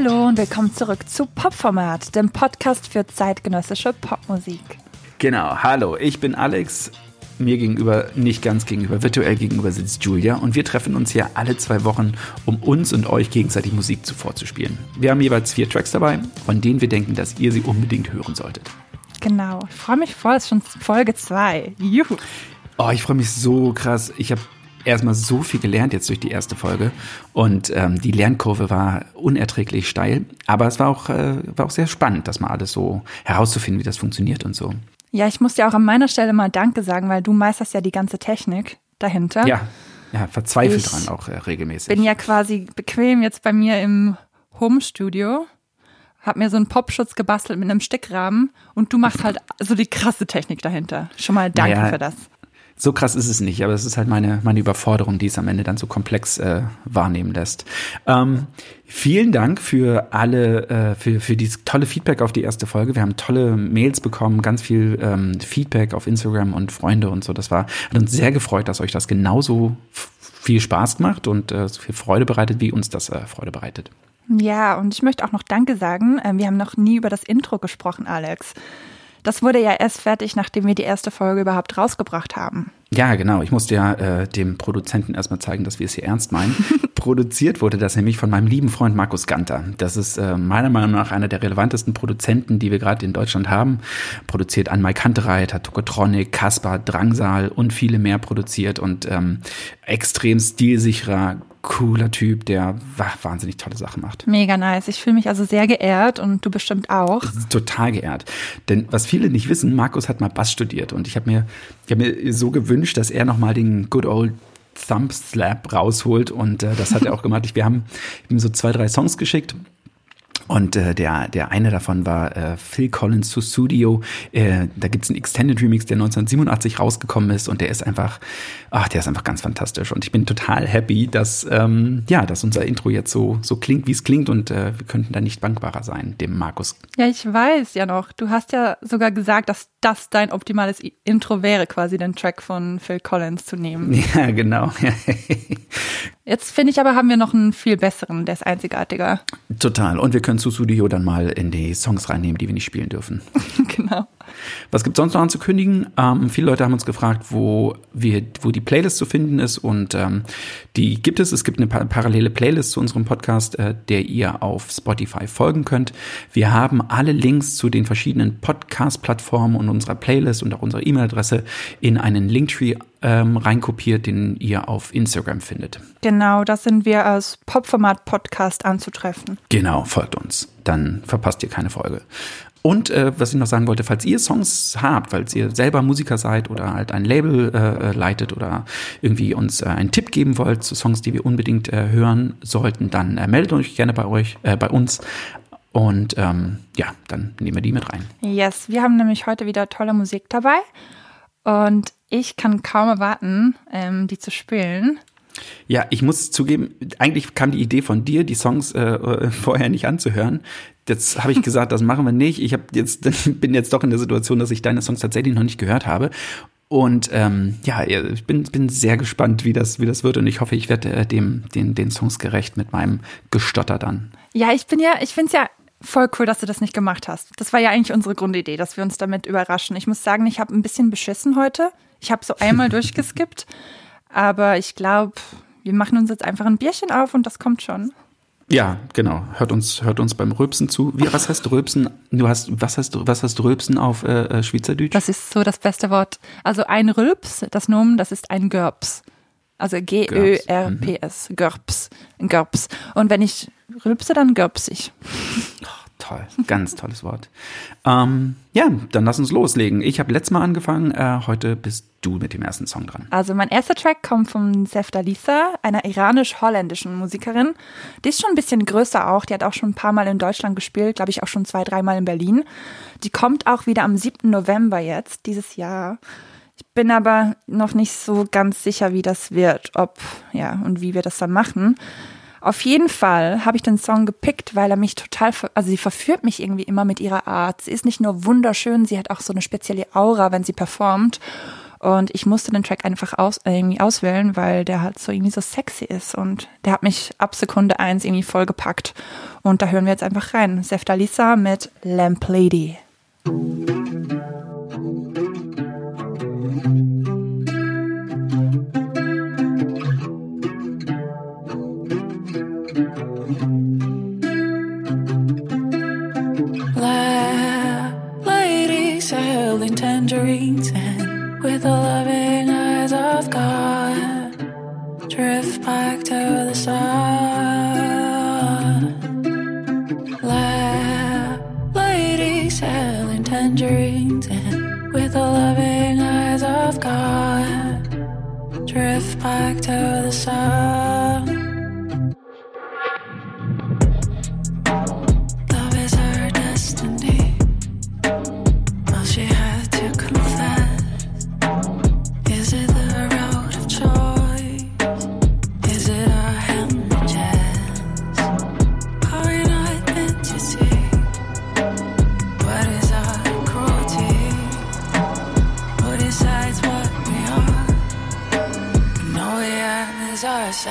Hallo und willkommen zurück zu Popformat, dem Podcast für zeitgenössische Popmusik. Genau, hallo, ich bin Alex. Mir gegenüber, nicht ganz gegenüber, virtuell gegenüber sitzt Julia und wir treffen uns hier alle zwei Wochen, um uns und euch gegenseitig Musik vorzuspielen. Wir haben jeweils vier Tracks dabei, von denen wir denken, dass ihr sie unbedingt hören solltet. Genau, ich freue mich voll, es ist schon Folge 2. Juhu. Oh, ich freue mich so krass. Ich habe erstmal so viel gelernt jetzt durch die erste Folge und ähm, die Lernkurve war unerträglich steil, aber es war auch, äh, war auch sehr spannend, das mal alles so herauszufinden, wie das funktioniert und so. Ja, ich muss dir auch an meiner Stelle mal Danke sagen, weil du meisterst ja die ganze Technik dahinter. Ja, ja verzweifelt ich dran auch äh, regelmäßig. bin ja quasi bequem jetzt bei mir im Home-Studio, hab mir so einen Popschutz gebastelt mit einem Stickrahmen und du machst halt so die krasse Technik dahinter. Schon mal danke naja, für das. So krass ist es nicht, aber es ist halt meine, meine Überforderung, die es am Ende dann so komplex äh, wahrnehmen lässt. Ähm, vielen Dank für alle, äh, für, für dieses tolle Feedback auf die erste Folge. Wir haben tolle Mails bekommen, ganz viel ähm, Feedback auf Instagram und Freunde und so. Das war, hat uns sehr gefreut, dass euch das genauso viel Spaß macht und äh, so viel Freude bereitet, wie uns das äh, Freude bereitet. Ja, und ich möchte auch noch Danke sagen. Ähm, wir haben noch nie über das Intro gesprochen, Alex. Das wurde ja erst fertig, nachdem wir die erste Folge überhaupt rausgebracht haben. Ja, genau. Ich musste ja äh, dem Produzenten erstmal zeigen, dass wir es hier ernst meinen. Produziert wurde das nämlich von meinem lieben Freund Markus Ganter. Das ist äh, meiner Meinung nach einer der relevantesten Produzenten, die wir gerade in Deutschland haben. Produziert an Mike Kantereit, hat Tokotronic, Kaspar, Drangsal und viele mehr produziert und ähm, extrem stilsicherer, cooler Typ, der wahnsinnig tolle Sachen macht. Mega nice. Ich fühle mich also sehr geehrt und du bestimmt auch. Total geehrt. Denn was viele nicht wissen, Markus hat mal Bass studiert und ich habe mir, ich hab mir so gewünscht, dass er nochmal den Good Old Thumb Slap rausholt und äh, das hat er auch gemacht. Wir haben ihm so zwei, drei Songs geschickt und äh, der, der eine davon war äh, Phil Collins to Studio. Äh, da gibt's einen Extended Remix, der 1987 rausgekommen ist und der ist einfach, ach, der ist einfach ganz fantastisch. Und ich bin total happy, dass, ähm, ja, dass unser Intro jetzt so, so klingt, wie es klingt und äh, wir könnten da nicht dankbarer sein, dem Markus. Ja, ich weiß ja noch. Du hast ja sogar gesagt, dass das dein optimales Intro wäre, quasi den Track von Phil Collins zu nehmen. Ja, genau. Jetzt finde ich aber, haben wir noch einen viel besseren, der ist einzigartiger. Total. Und wir können zu Studio dann mal in die Songs reinnehmen, die wir nicht spielen dürfen. genau. Was gibt sonst noch anzukündigen? Ähm, viele Leute haben uns gefragt, wo wir, wo die Playlist zu finden ist und ähm, die gibt es. Es gibt eine parallele Playlist zu unserem Podcast, äh, der ihr auf Spotify folgen könnt. Wir haben alle Links zu den verschiedenen Podcast-Plattformen und unserer Playlist und auch unserer E-Mail-Adresse in einen Linktree ähm, reinkopiert, den ihr auf Instagram findet. Genau, das sind wir als Popformat Podcast anzutreffen. Genau, folgt uns. Dann verpasst ihr keine Folge. Und äh, was ich noch sagen wollte, falls ihr Songs habt, falls ihr selber Musiker seid oder halt ein Label äh, leitet oder irgendwie uns äh, einen Tipp geben wollt zu Songs, die wir unbedingt äh, hören sollten, dann äh, meldet euch gerne bei euch, äh, bei uns. Und ähm, ja, dann nehmen wir die mit rein. Yes, wir haben nämlich heute wieder tolle Musik dabei. Und ich kann kaum erwarten, ähm, die zu spielen. Ja, ich muss zugeben, eigentlich kam die Idee von dir, die Songs äh, vorher nicht anzuhören. Jetzt habe ich gesagt, das machen wir nicht. Ich hab jetzt, bin jetzt doch in der Situation, dass ich deine Songs tatsächlich noch nicht gehört habe. Und ähm, ja, ich bin, bin sehr gespannt, wie das, wie das wird. Und ich hoffe, ich werde äh, dem, den, den Songs gerecht mit meinem Gestotter dann. Ja, ich bin ja, ich finde es ja voll cool, dass du das nicht gemacht hast. Das war ja eigentlich unsere Grundidee, dass wir uns damit überraschen. Ich muss sagen, ich habe ein bisschen beschissen heute. Ich habe so einmal durchgeskippt. Aber ich glaube, wir machen uns jetzt einfach ein Bierchen auf und das kommt schon. Ja, genau. Hört uns, hört uns beim Röpsen zu. Wie, was heißt Röpsen? Du hast, was heißt, was heißt Röpsen auf äh, äh, Schweizerdeutsch? Das ist so das beste Wort. Also ein Rülps, das Nomen, das ist ein Görps. Also G-Ö-R-P-S. Görps. Ein Görps. Und wenn ich rülpse, dann görps ich. Toll, ganz tolles Wort. Ähm, ja, dann lass uns loslegen. Ich habe letztes Mal angefangen, äh, heute bist du mit dem ersten Song dran. Also mein erster Track kommt von Sefta Lisa, einer iranisch-holländischen Musikerin. Die ist schon ein bisschen größer auch, die hat auch schon ein paar Mal in Deutschland gespielt, glaube ich auch schon zwei, dreimal in Berlin. Die kommt auch wieder am 7. November jetzt, dieses Jahr. Ich bin aber noch nicht so ganz sicher, wie das wird, ob, ja, und wie wir das dann machen. Auf jeden Fall habe ich den Song gepickt, weil er mich total, also sie verführt mich irgendwie immer mit ihrer Art. Sie ist nicht nur wunderschön, sie hat auch so eine spezielle Aura, wenn sie performt. Und ich musste den Track einfach aus, irgendwie auswählen, weil der halt so irgendwie so sexy ist. Und der hat mich ab Sekunde eins irgendwie vollgepackt. Und da hören wir jetzt einfach rein. Sefta Lisa mit Lamp Lady.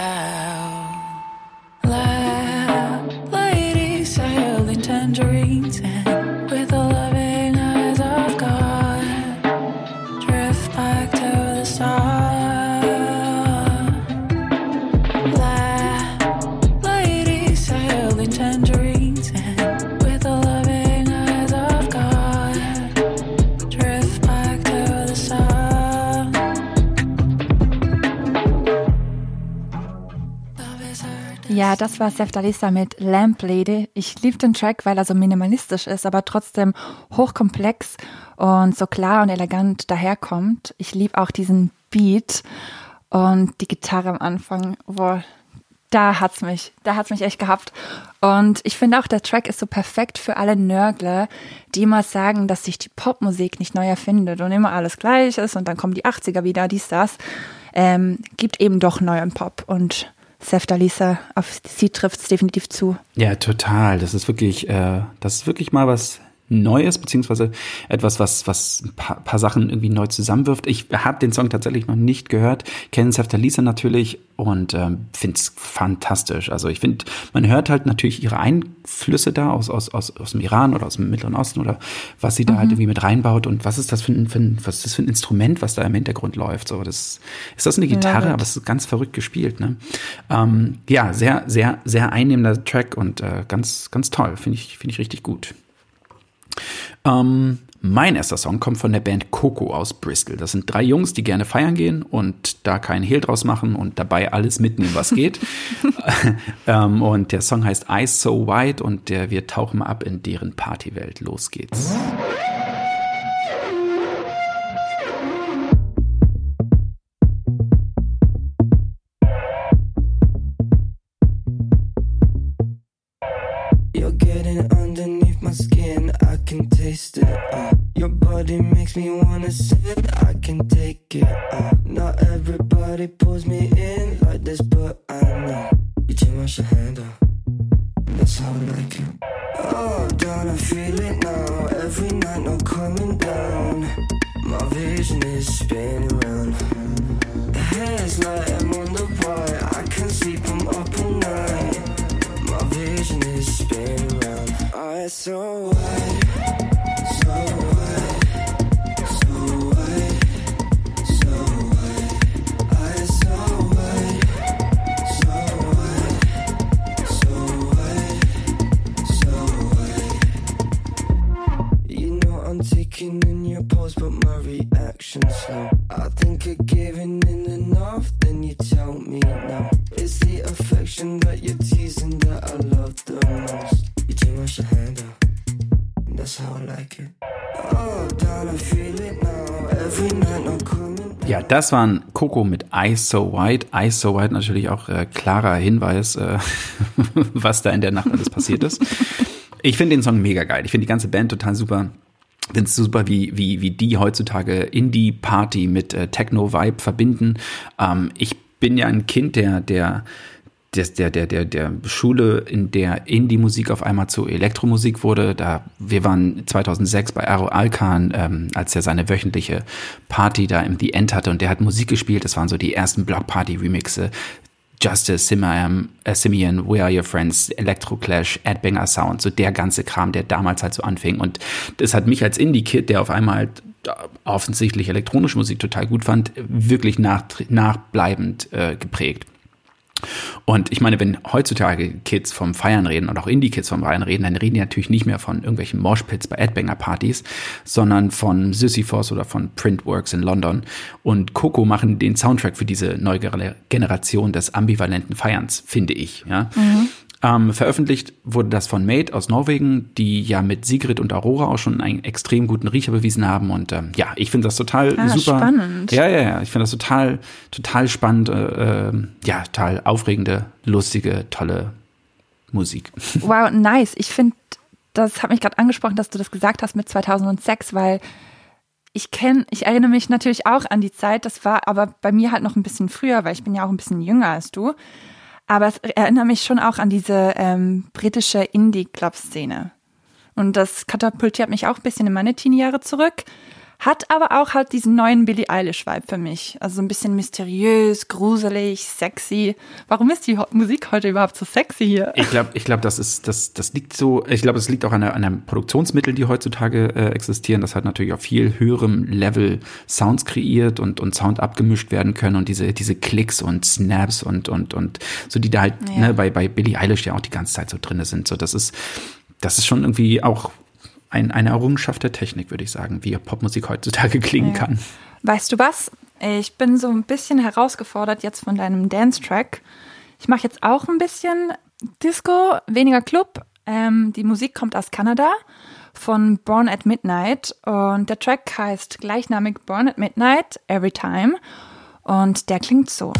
loud, loud. Ladies, I tangerines and Ja, das war Sef Dalisa mit Lamp Lady. Ich liebe den Track, weil er so minimalistisch ist, aber trotzdem hochkomplex und so klar und elegant daherkommt. Ich liebe auch diesen Beat und die Gitarre am Anfang. Boah, da hat's mich, da hat's mich echt gehabt. Und ich finde auch, der Track ist so perfekt für alle Nörgler, die immer sagen, dass sich die Popmusik nicht neu erfindet und immer alles gleich ist und dann kommen die 80er wieder, dies, das. Ähm, gibt eben doch neuen Pop und Sefta Lisa, auf sie trifft es definitiv zu. Ja, total. Das ist wirklich, äh, das ist wirklich mal was Neues, beziehungsweise etwas, was, was ein paar, paar Sachen irgendwie neu zusammenwirft. Ich habe den Song tatsächlich noch nicht gehört, kenne Sefta Lisa natürlich und ähm, finde es fantastisch. Also ich finde, man hört halt natürlich ihre Einflüsse da aus, aus, aus, aus dem Iran oder aus dem Mittleren Osten oder was sie da halt mhm. halt irgendwie mit reinbaut und was ist das für ein, für ein, was ist das für ein Instrument, was da im Hintergrund läuft. So, das ist das eine Gitarre, aber es ist ganz verrückt gespielt. Ne? Ähm, ja, sehr, sehr, sehr einnehmender Track und äh, ganz, ganz toll. Finde ich, finde ich richtig gut. Ähm, mein erster Song kommt von der Band Coco aus Bristol. Das sind drei Jungs, die gerne feiern gehen und da keinen Hehl draus machen und dabei alles mitnehmen, was geht. ähm, und der Song heißt Eyes So White und der, wir tauchen ab in deren Partywelt. Los geht's. Me wanna sit. I can take it. Uh, not everybody pulls me in like this, but I know you too much to handle. That's how I like it. Oh, don't I feel it now? Every night, no coming down. My vision is spinning round. The hair's like I'm on the wire. I can't sleep, I'm up all night. My vision is spinning round. Eyes so wide. Das waren Coco mit Eyes So White. Eyes So White natürlich auch äh, klarer Hinweis, äh, was da in der Nacht alles passiert ist. Ich finde den Song mega geil. Ich finde die ganze Band total super finde es super, wie, wie, wie die heutzutage Indie-Party mit äh, Techno-Vibe verbinden. Ähm, ich bin ja ein Kind der, der der, der, der, der, der Schule, in der Indie-Musik auf einmal zu Elektromusik wurde. Da, wir waren 2006 bei Aro Alkan, ähm, als er seine wöchentliche Party da im The End hatte und der hat Musik gespielt. Das waren so die ersten Block-Party-Remixe. Justice, Simeon, äh, Simeon, We Are Your Friends, Electro Clash, Adbanger Sound, so der ganze Kram, der damals halt so anfing. Und das hat mich als Indie-Kid, der auf einmal halt offensichtlich elektronische Musik total gut fand, wirklich nach, nachbleibend äh, geprägt. Und ich meine, wenn heutzutage Kids vom Feiern reden und auch Indie-Kids vom Feiern reden, dann reden die natürlich nicht mehr von irgendwelchen Moshpits bei Adbanger-Partys, sondern von Sisyphos oder von Printworks in London. Und Coco machen den Soundtrack für diese neue Generation des ambivalenten Feierns, finde ich. Ja? Mhm. Ähm, veröffentlicht wurde das von Made aus Norwegen, die ja mit Sigrid und Aurora auch schon einen extrem guten Riecher bewiesen haben. Und ähm, ja, ich finde das total ah, super. Spannend. Ja, ja, ja. Ich finde das total, total spannend, äh, ähm, ja, total aufregende, lustige, tolle Musik. Wow, nice. Ich finde, das hat mich gerade angesprochen, dass du das gesagt hast mit 2006, weil ich kenne, ich erinnere mich natürlich auch an die Zeit, das war aber bei mir halt noch ein bisschen früher, weil ich bin ja auch ein bisschen jünger als du. Aber es erinnert mich schon auch an diese ähm, britische Indie-Club-Szene. Und das katapultiert mich auch ein bisschen in meine Teenie-Jahre zurück. Hat aber auch halt diesen neuen Billie Eilish-Vibe für mich. Also so ein bisschen mysteriös, gruselig, sexy. Warum ist die Musik heute überhaupt so sexy hier? Ich glaube, ich glaube, das ist, das, das liegt so, ich glaube, es liegt auch an, der, an den Produktionsmitteln, die heutzutage äh, existieren. Das hat natürlich auf viel höherem Level Sounds kreiert und, und Sound abgemischt werden können und diese, diese Klicks und Snaps und, und, und so, die da halt ja. ne, bei, bei Billie Eilish ja auch die ganze Zeit so drin sind. So, das ist, das ist schon irgendwie auch ein, eine Errungenschaft der Technik, würde ich sagen, wie Popmusik heutzutage klingen ja. kann. Weißt du was? Ich bin so ein bisschen herausgefordert jetzt von deinem Dance-Track. Ich mache jetzt auch ein bisschen Disco, weniger Club. Ähm, die Musik kommt aus Kanada von Born at Midnight und der Track heißt gleichnamig Born at Midnight Every Time und der klingt so.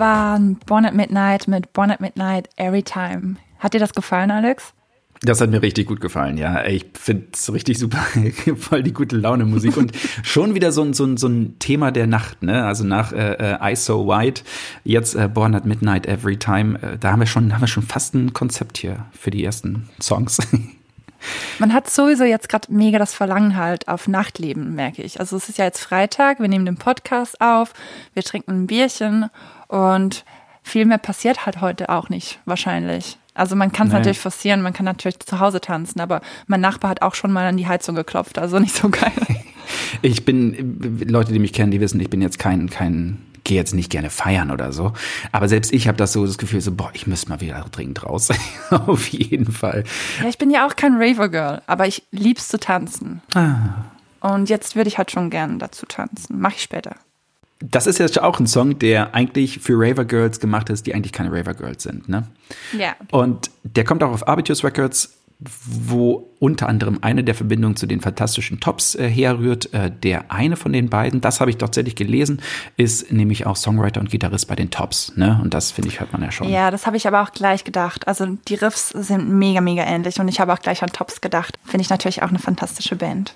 Das war Born at Midnight mit Born at Midnight Every Time. Hat dir das gefallen, Alex? Das hat mir richtig gut gefallen, ja. Ich finde es richtig super, voll die gute Laune Musik und schon wieder so ein, so ein, so ein Thema der Nacht, ne? Also nach äh, äh, I So White, jetzt äh, Born at Midnight Every Time, äh, da haben wir schon, haben wir schon fast ein Konzept hier für die ersten Songs. Man hat sowieso jetzt gerade mega das Verlangen halt auf Nachtleben, merke ich. Also es ist ja jetzt Freitag, wir nehmen den Podcast auf, wir trinken ein Bierchen und viel mehr passiert halt heute auch nicht, wahrscheinlich. Also man kann es nee. natürlich forcieren, man kann natürlich zu Hause tanzen, aber mein Nachbar hat auch schon mal an die Heizung geklopft, also nicht so geil. Ich bin, Leute, die mich kennen, die wissen, ich bin jetzt kein, kein gehe jetzt nicht gerne feiern oder so. Aber selbst ich habe das so das Gefühl, so, boah, ich müsste mal wieder dringend raus. Auf jeden Fall. Ja, ich bin ja auch kein Raver-Girl, aber ich lieb's zu tanzen. Ah. Und jetzt würde ich halt schon gerne dazu tanzen. Mache ich später. Das ist jetzt auch ein Song, der eigentlich für Raver Girls gemacht ist, die eigentlich keine Raver Girls sind, ne? Ja. Und der kommt auch auf Arbitrus Records wo unter anderem eine der Verbindungen zu den fantastischen Tops äh, herrührt. Äh, der eine von den beiden, das habe ich tatsächlich gelesen, ist nämlich auch Songwriter und Gitarrist bei den Tops. Ne? Und das finde ich, hört man ja schon. Ja, das habe ich aber auch gleich gedacht. Also die Riffs sind mega, mega ähnlich und ich habe auch gleich an Tops gedacht. Finde ich natürlich auch eine fantastische Band.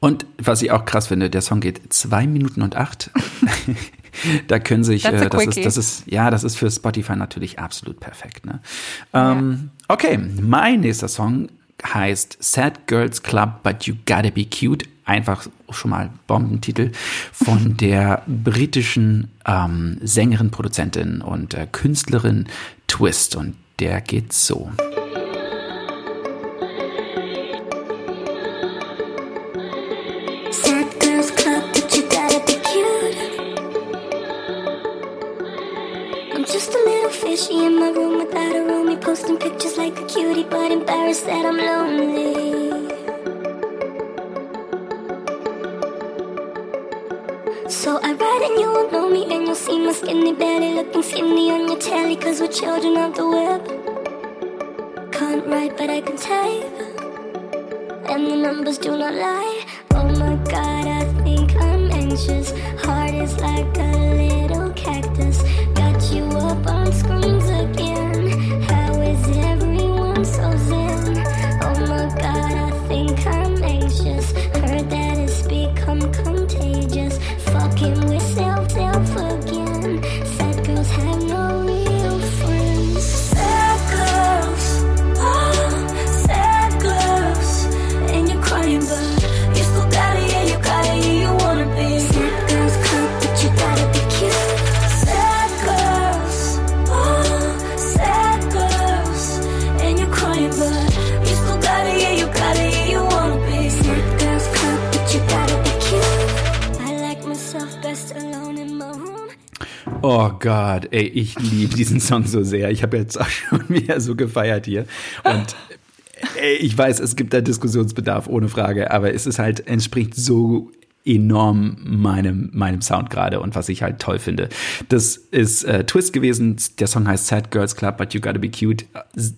Und was ich auch krass finde, der Song geht zwei Minuten und acht. da können sich, äh, das ist, das ist, ja, das ist für Spotify natürlich absolut perfekt. Ne? Ähm, ja. Okay, mein nächster Song heißt Sad Girls Club, but you gotta be cute. Einfach schon mal Bombentitel von der britischen ähm, Sängerin, Produzentin und äh, Künstlerin Twist. Und der geht so. Sad fishy in my room without a roomie, posting pictures like a cutie, but embarrassed that I'm lonely. So I write and you won't know me, and you'll see my skinny belly looking skinny on your telly, cause we're children of the web. Can't write, but I can type. And the numbers do not lie. Oh my god, I think I'm anxious. Heart is like a. Got you up on screens Gott, ey, ich liebe diesen Song so sehr. Ich habe jetzt auch schon wieder so gefeiert hier. Und ey, ich weiß, es gibt da Diskussionsbedarf, ohne Frage, aber es ist halt, entspricht so enorm meinem, meinem Sound gerade und was ich halt toll finde. Das ist äh, Twist gewesen. Der Song heißt Sad Girls Club, but you gotta be cute.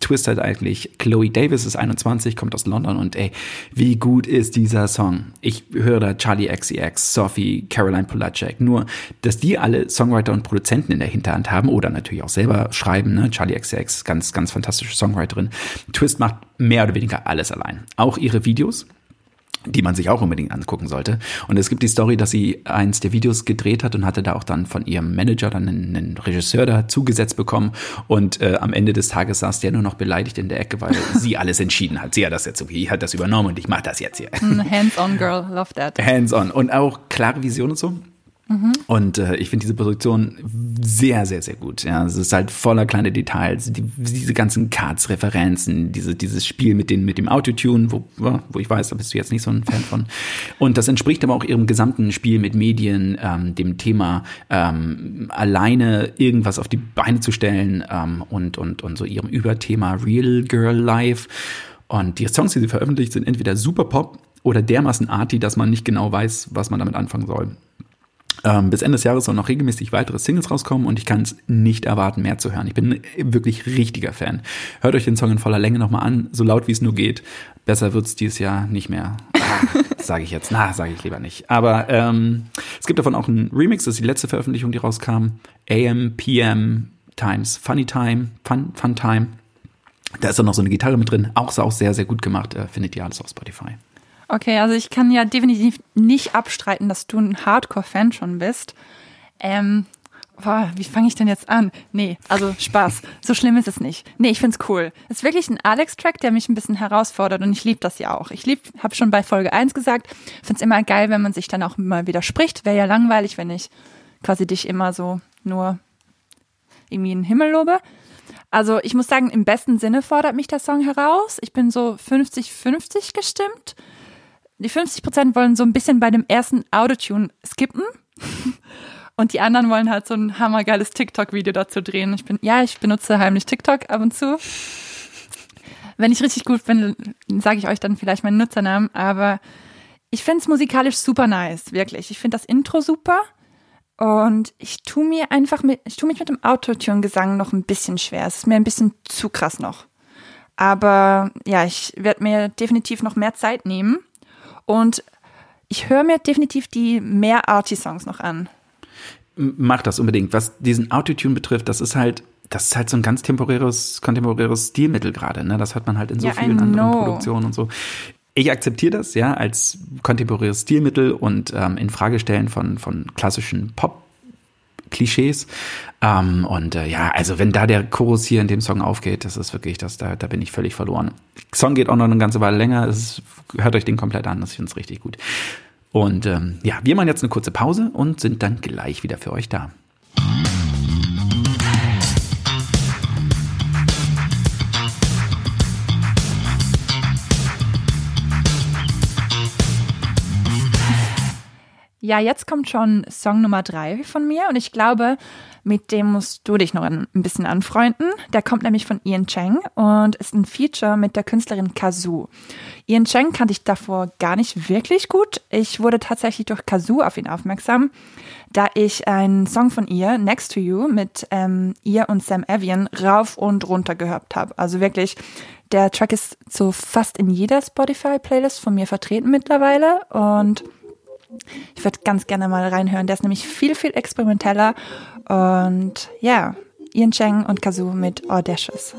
Twist hat eigentlich Chloe Davis, ist 21, kommt aus London und ey, wie gut ist dieser Song? Ich höre da Charlie XCX, Sophie, Caroline Polacek. Nur, dass die alle Songwriter und Produzenten in der Hinterhand haben oder natürlich auch selber schreiben. Ne? Charlie XCX, ganz, ganz fantastische Songwriterin. Twist macht mehr oder weniger alles allein. Auch ihre Videos die man sich auch unbedingt angucken sollte. Und es gibt die Story, dass sie eins der Videos gedreht hat und hatte da auch dann von ihrem Manager dann einen, einen Regisseur da zugesetzt bekommen. Und äh, am Ende des Tages saß der nur noch beleidigt in der Ecke, weil sie alles entschieden hat. Sie hat das jetzt okay, hat das übernommen und ich mache das jetzt hier. Hands-on Girl, love that. Hands-on und auch klare Vision und so. Und äh, ich finde diese Produktion sehr, sehr, sehr gut. Ja, es ist halt voller kleine Details, die, diese ganzen Cards, Referenzen, diese, dieses Spiel mit, den, mit dem Autotune, wo, wo ich weiß, da bist du jetzt nicht so ein Fan von. Und das entspricht aber auch ihrem gesamten Spiel mit Medien, ähm, dem Thema ähm, alleine irgendwas auf die Beine zu stellen ähm, und, und, und so ihrem Überthema Real Girl Life. Und die Songs, die sie veröffentlicht, sind entweder super Pop oder dermaßen arty, dass man nicht genau weiß, was man damit anfangen soll. Ähm, bis Ende des Jahres sollen noch regelmäßig weitere Singles rauskommen und ich kann es nicht erwarten, mehr zu hören. Ich bin wirklich richtiger Fan. Hört euch den Song in voller Länge nochmal an, so laut wie es nur geht. Besser wird's dieses Jahr nicht mehr. Ah, sage ich jetzt. Na, sage ich lieber nicht. Aber ähm, es gibt davon auch einen Remix, das ist die letzte Veröffentlichung, die rauskam. AM, PM, Times, Funny Time, Fun, Fun Time. Da ist dann noch so eine Gitarre mit drin. Auch, auch sehr, sehr gut gemacht. Äh, findet ihr alles auf Spotify. Okay, also ich kann ja definitiv nicht abstreiten, dass du ein Hardcore-Fan schon bist. Ähm, boah, wie fange ich denn jetzt an? Nee, also Spaß. So schlimm ist es nicht. Nee, ich find's cool. Es ist wirklich ein Alex-Track, der mich ein bisschen herausfordert und ich liebe das ja auch. Ich lieb, habe schon bei Folge 1 gesagt, find's immer geil, wenn man sich dann auch mal widerspricht. Wäre ja langweilig, wenn ich quasi dich immer so nur irgendwie in den Himmel lobe. Also ich muss sagen, im besten Sinne fordert mich der Song heraus. Ich bin so 50-50 gestimmt die 50 Prozent wollen so ein bisschen bei dem ersten Autotune skippen. Und die anderen wollen halt so ein hammergeiles TikTok-Video dazu drehen. Ich bin, ja, ich benutze heimlich TikTok ab und zu. Wenn ich richtig gut bin, sage ich euch dann vielleicht meinen Nutzernamen. Aber ich finde es musikalisch super nice, wirklich. Ich finde das Intro super. Und ich tu mir einfach mit, ich tu mich mit dem Autotune-Gesang noch ein bisschen schwer. Es ist mir ein bisschen zu krass noch. Aber ja, ich werde mir definitiv noch mehr Zeit nehmen. Und ich höre mir definitiv die mehr Arty-Songs noch an. Mach das unbedingt. Was diesen Autotune betrifft, das ist halt, das ist halt so ein ganz temporäres, kontemporäres Stilmittel gerade. Ne? Das hat man halt in so Ja, vielen anderen. Produktionen und so. Ich akzeptiere das ja als kontemporäres Stilmittel und ähm, in Frage stellen von, von klassischen Pop Klischees. Ähm, und äh, ja, also wenn da der Chorus hier in dem Song aufgeht, das ist wirklich, das, da, da bin ich völlig verloren. Der Song geht auch noch eine ganze Weile länger. Ist, hört euch den komplett an, das finde ich richtig gut. Und ähm, ja, wir machen jetzt eine kurze Pause und sind dann gleich wieder für euch da. Ja, jetzt kommt schon Song Nummer drei von mir und ich glaube, mit dem musst du dich noch ein bisschen anfreunden. Der kommt nämlich von Ian Cheng und ist ein Feature mit der Künstlerin Kazoo. Ian Cheng kannte ich davor gar nicht wirklich gut. Ich wurde tatsächlich durch Kazoo auf ihn aufmerksam, da ich einen Song von ihr, Next to You, mit ähm, ihr und Sam Evian rauf und runter gehört habe. Also wirklich, der Track ist so fast in jeder Spotify-Playlist von mir vertreten mittlerweile und ich würde ganz gerne mal reinhören. Der ist nämlich viel, viel experimenteller. Und ja, Ian Cheng und Kazoo mit Audacious.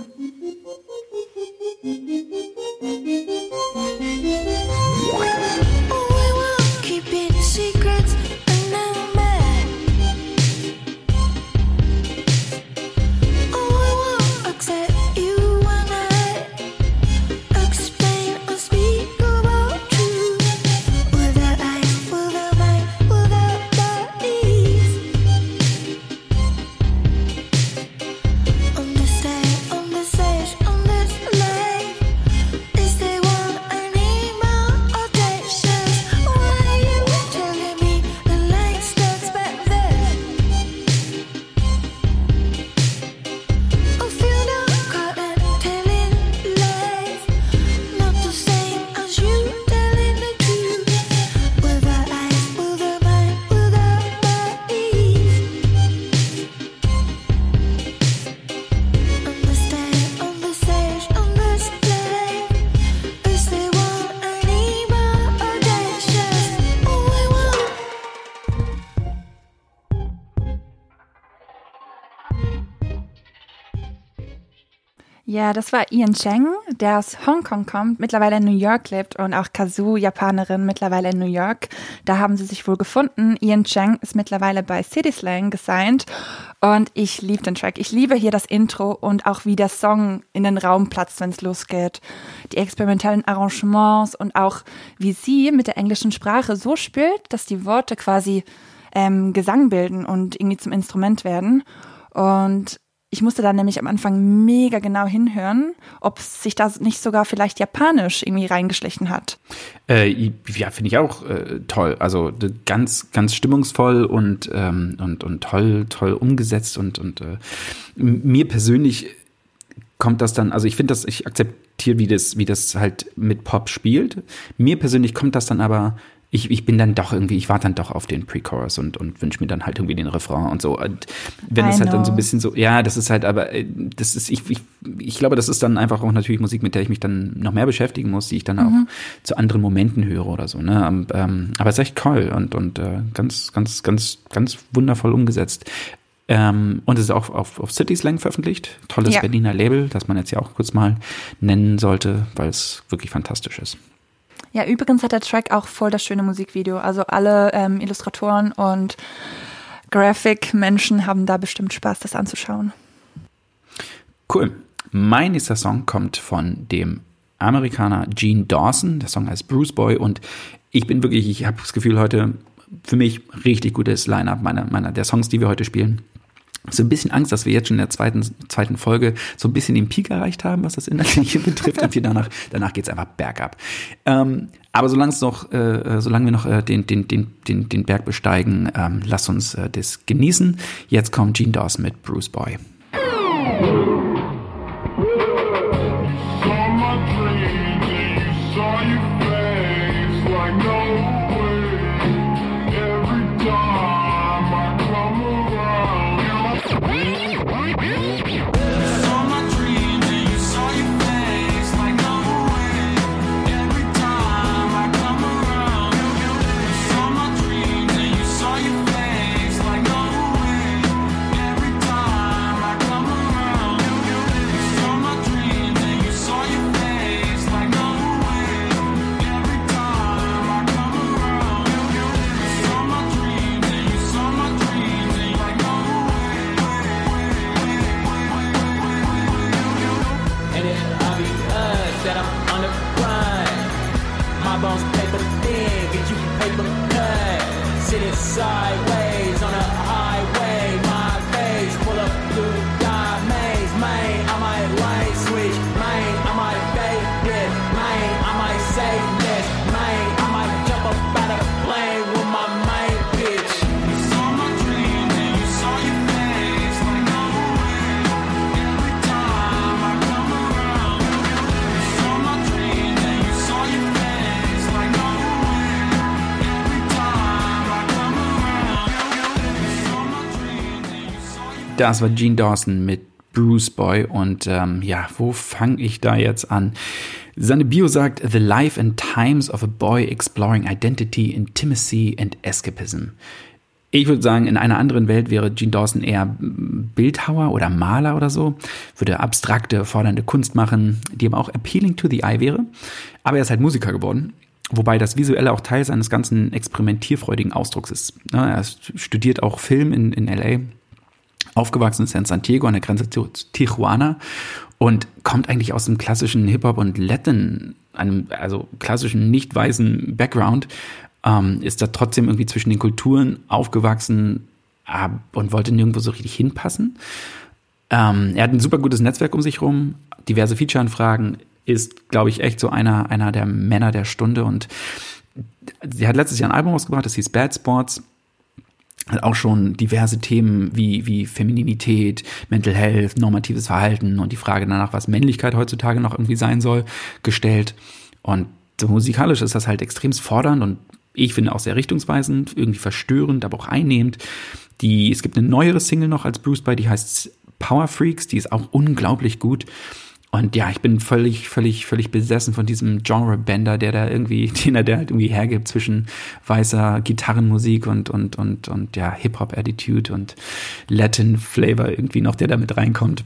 Ja, das war Ian Cheng, der aus Hongkong kommt, mittlerweile in New York lebt und auch Kazoo, Japanerin, mittlerweile in New York. Da haben sie sich wohl gefunden. Ian Cheng ist mittlerweile bei City Slang gesigned und ich liebe den Track. Ich liebe hier das Intro und auch wie der Song in den Raum platzt, wenn es losgeht. Die experimentellen Arrangements und auch wie sie mit der englischen Sprache so spielt, dass die Worte quasi ähm, Gesang bilden und irgendwie zum Instrument werden. Und ich musste dann nämlich am Anfang mega genau hinhören, ob sich da nicht sogar vielleicht japanisch irgendwie reingeschlichen hat. Äh, ja, finde ich auch äh, toll. Also ganz, ganz stimmungsvoll und, ähm, und, und toll, toll umgesetzt und, und äh, mir persönlich kommt das dann, also ich finde das, ich akzeptiere, wie das, wie das halt mit Pop spielt. Mir persönlich kommt das dann aber ich, ich bin dann doch irgendwie, ich warte dann doch auf den Pre-Chorus und, und wünsche mir dann halt irgendwie den Refrain und so. Und wenn es halt dann so ein bisschen so, ja, das ist halt, aber äh, das ist, ich, ich, ich glaube, das ist dann einfach auch natürlich Musik, mit der ich mich dann noch mehr beschäftigen muss, die ich dann mhm. auch zu anderen Momenten höre oder so. Ne? Ähm, aber es ist echt toll und, und äh, ganz, ganz, ganz, ganz wundervoll umgesetzt. Ähm, und es ist auch auf, auf City Slang veröffentlicht. Tolles ja. Berliner Label, das man jetzt ja auch kurz mal nennen sollte, weil es wirklich fantastisch ist. Ja, übrigens hat der Track auch voll das schöne Musikvideo. Also alle ähm, Illustratoren und Graphic-Menschen haben da bestimmt Spaß, das anzuschauen. Cool. Mein nächster Song kommt von dem Amerikaner Gene Dawson. Der Song heißt Bruce Boy und ich bin wirklich, ich habe das Gefühl heute für mich richtig gutes Line-up meiner, meiner der Songs, die wir heute spielen so ein bisschen Angst, dass wir jetzt schon in der zweiten, zweiten Folge so ein bisschen den Peak erreicht haben, was das Inhaltliche betrifft. Und wir danach, danach geht's einfach bergab. Ähm, aber solange es noch, äh, solange wir noch äh, den, den, den, den, den Berg besteigen, ähm, lass uns äh, das genießen. Jetzt kommt Gene Dawson mit Bruce Boy. look pale, sitting sideways on a high. Das war Gene Dawson mit Bruce Boy und ähm, ja, wo fange ich da jetzt an? Seine Bio sagt The Life and Times of a Boy Exploring Identity, Intimacy and Escapism. Ich würde sagen, in einer anderen Welt wäre Gene Dawson eher Bildhauer oder Maler oder so, würde abstrakte, fordernde Kunst machen, die aber auch appealing to the eye wäre. Aber er ist halt Musiker geworden. Wobei das Visuelle auch Teil seines ganzen experimentierfreudigen Ausdrucks ist. Ne, Er studiert auch Film in, in LA, aufgewachsen ist er in San Diego an der Grenze zu Tijuana und kommt eigentlich aus dem klassischen Hip-Hop und Latin, einem also klassischen nicht weißen Background, ähm, ist da trotzdem irgendwie zwischen den Kulturen aufgewachsen äh, und wollte nirgendwo so richtig hinpassen. Ähm, er hat ein super gutes Netzwerk um sich rum, diverse Feature-Anfragen, ist, glaube ich, echt so einer, einer der Männer der Stunde und sie hat letztes Jahr ein Album rausgebracht, das hieß Bad Sports, hat auch schon diverse Themen wie, wie Femininität, Mental Health, normatives Verhalten und die Frage danach, was Männlichkeit heutzutage noch irgendwie sein soll, gestellt. Und so musikalisch ist das halt extremst fordernd und ich finde auch sehr richtungsweisend, irgendwie verstörend, aber auch einnehmend. Die, es gibt eine neuere Single noch als Bruce bei, die heißt Power Freaks, die ist auch unglaublich gut. Und ja, ich bin völlig, völlig, völlig besessen von diesem Genre-Bender, der da irgendwie, den er der halt irgendwie hergibt zwischen weißer Gitarrenmusik und, und, und, und ja, Hip-Hop-Attitude und Latin-Flavor irgendwie noch, der da mit reinkommt.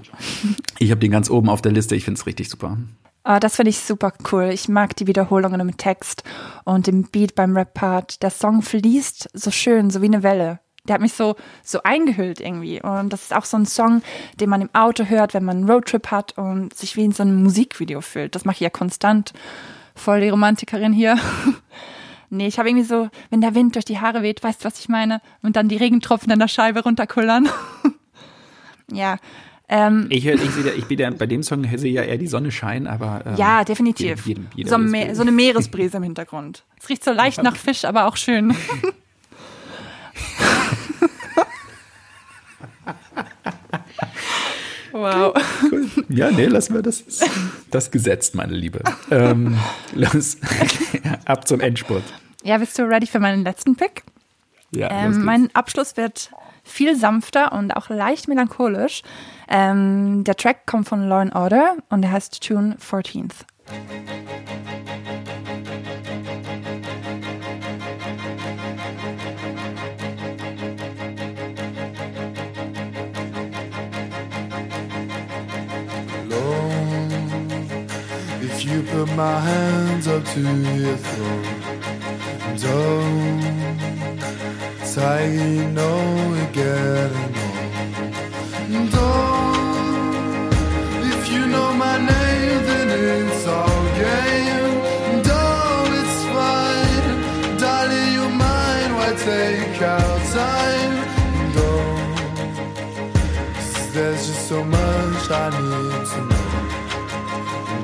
Ich habe den ganz oben auf der Liste, ich finde es richtig super. Ah, das finde ich super cool. Ich mag die Wiederholungen im Text und im Beat beim Rap-Part. Der Song fließt so schön, so wie eine Welle. Der hat mich so, so eingehüllt irgendwie. Und das ist auch so ein Song, den man im Auto hört, wenn man einen Roadtrip hat und sich wie in so einem Musikvideo fühlt. Das mache ich ja konstant. Voll die Romantikerin hier. nee, ich habe irgendwie so, wenn der Wind durch die Haare weht, weißt du, was ich meine? Und dann die Regentropfen an der Scheibe runterkullern. ja. Ähm, Ich, ich, sehe ich bin ja, bei dem Song sehe ja eher die Sonne scheinen, aber. Ähm, Ja, definitiv. jedem- jedem- so, jedem ist- so eine Meeresbrise im Hintergrund. Es riecht so leicht nach Fisch, aber auch schön. wow. Ja, nee, lassen wir das. Das gesetzt, meine Liebe. Ähm, los. Ab zum Endspurt. Ja, bist du ready für meinen letzten Pick? Ja, Ähm, mein Abschluss wird viel sanfter und auch leicht melancholisch. Ähm, der Track kommt von Law and Order und der heißt Tune 14th. Lord, if you put my hands up to your throat, don't know we're getting old. Don't, if you know my name, then it's all game. Don't, it's fine, darling, you're mine. Why take our time? So much I need to know.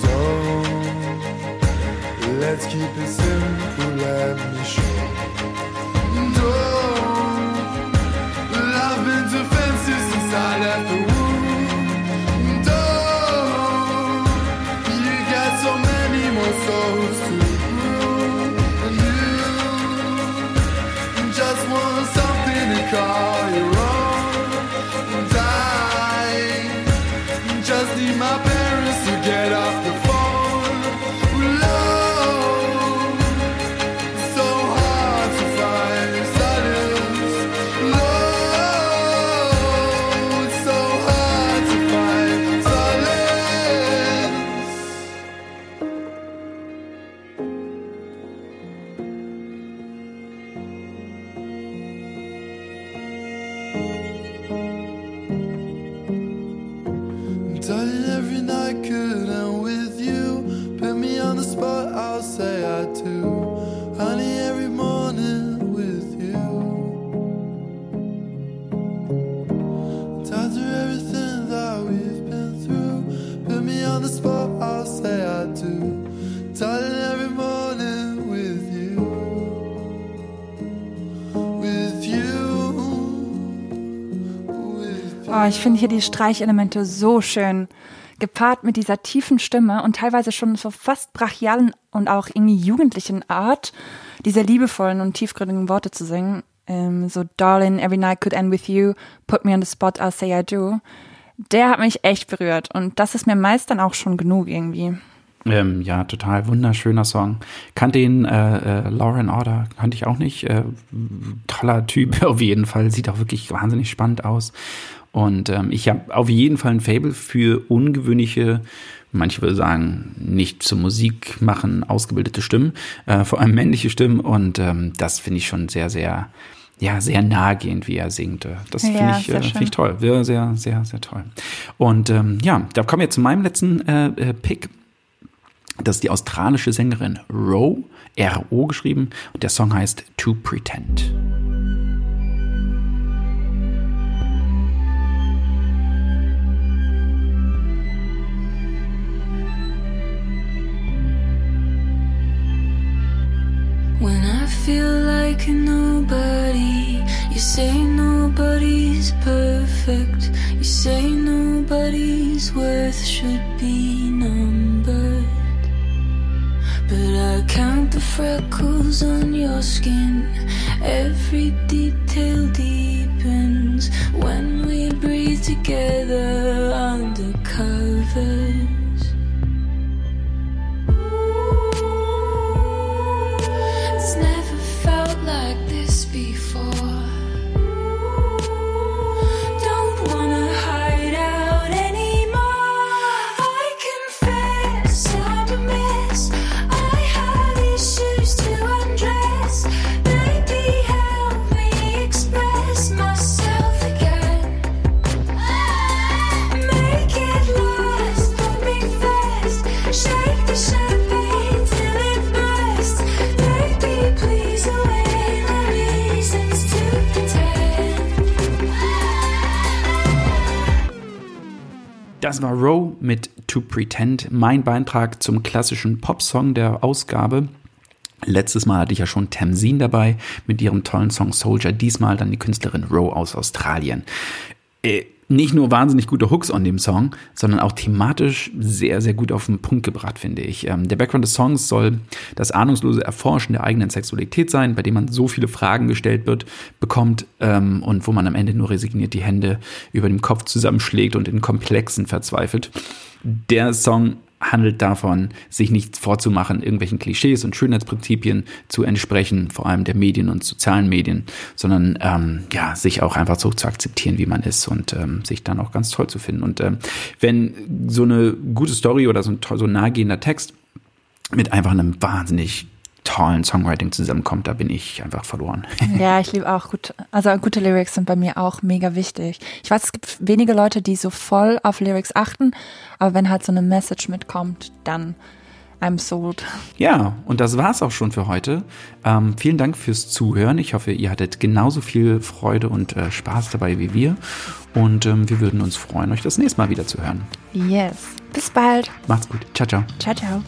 Don't let's keep it simple. Let me show. Don't I've been defensive since I left the room. Don't you got so many more souls to ich finde hier die Streichelemente so schön. Gepaart mit dieser tiefen Stimme und teilweise schon so fast brachialen und auch irgendwie jugendlichen Art, diese liebevollen und tiefgründigen Worte zu singen. Ähm, so, Darling, every night could end with you, put me on the spot, I'll say I do. Der hat mich echt berührt und das ist mir meist dann auch schon genug irgendwie. Ähm, ja, total wunderschöner Song. Kannte ihn, äh, äh, Lauren Order, kannte ich auch nicht. Äh, toller Typ auf jeden Fall, sieht auch wirklich wahnsinnig spannend aus. Und ähm, ich habe auf jeden Fall ein Fable für ungewöhnliche, manche würde sagen, nicht zur Musik machen, ausgebildete Stimmen, äh, vor allem männliche Stimmen. Und ähm, das finde ich schon sehr, sehr, ja, sehr nahegehend, wie er singt. Das finde Ja, ich, sehr äh, finde ich toll. Sehr, sehr, sehr, sehr toll. Und ähm, ja, da kommen wir zu meinem letzten äh, äh, Pick. Das ist die australische Sängerin Ro, R-O geschrieben, und der Song heißt To Pretend. When I feel like a nobody, you say nobody's perfect. You say nobody's worth should be numbered. But I count the freckles on your skin. Every detail deepens when we breathe together under covers. Das war Row mit To Pretend, mein Beitrag zum klassischen Popsong der Ausgabe. Letztes Mal hatte ich ja schon Tamsin dabei mit ihrem tollen Song Soldier. Diesmal dann die Künstlerin Row aus Australien. Äh, nicht nur wahnsinnig gute Hooks on dem Song, sondern auch thematisch sehr, sehr gut auf den Punkt gebracht, finde ich. Ähm, der Background des Songs soll das ahnungslose Erforschen der eigenen Sexualität sein, bei dem man so viele Fragen gestellt wird, bekommt ähm, und wo man am Ende nur resigniert die Hände über dem Kopf zusammenschlägt und in Komplexen verzweifelt. Der Song handelt davon, sich nichts vorzumachen, irgendwelchen Klischees und Schönheitsprinzipien zu entsprechen, vor allem der Medien und sozialen Medien, sondern ähm, ja, sich auch einfach so zu akzeptieren, wie man ist und ähm, sich dann auch ganz toll zu finden. Und ähm, wenn so eine gute Story oder so ein, so ein nahegehender Text mit einfach einem wahnsinnig tollen Songwriting zusammenkommt, da bin ich einfach verloren. Ja, ich liebe auch gut. Also gute Lyrics sind bei mir auch mega wichtig. Ich weiß, es gibt wenige Leute, die so voll auf Lyrics achten, aber wenn halt so eine Message mitkommt, dann I'm sold. Ja, und das war's auch schon für heute. Ähm, vielen Dank fürs Zuhören. Ich hoffe, ihr hattet genauso viel Freude und äh, Spaß dabei wie wir. Und ähm, wir würden uns freuen, euch das nächste Mal wieder zu hören. Yes. Bis bald. Macht's gut. Ciao, ciao. Ciao, ciao.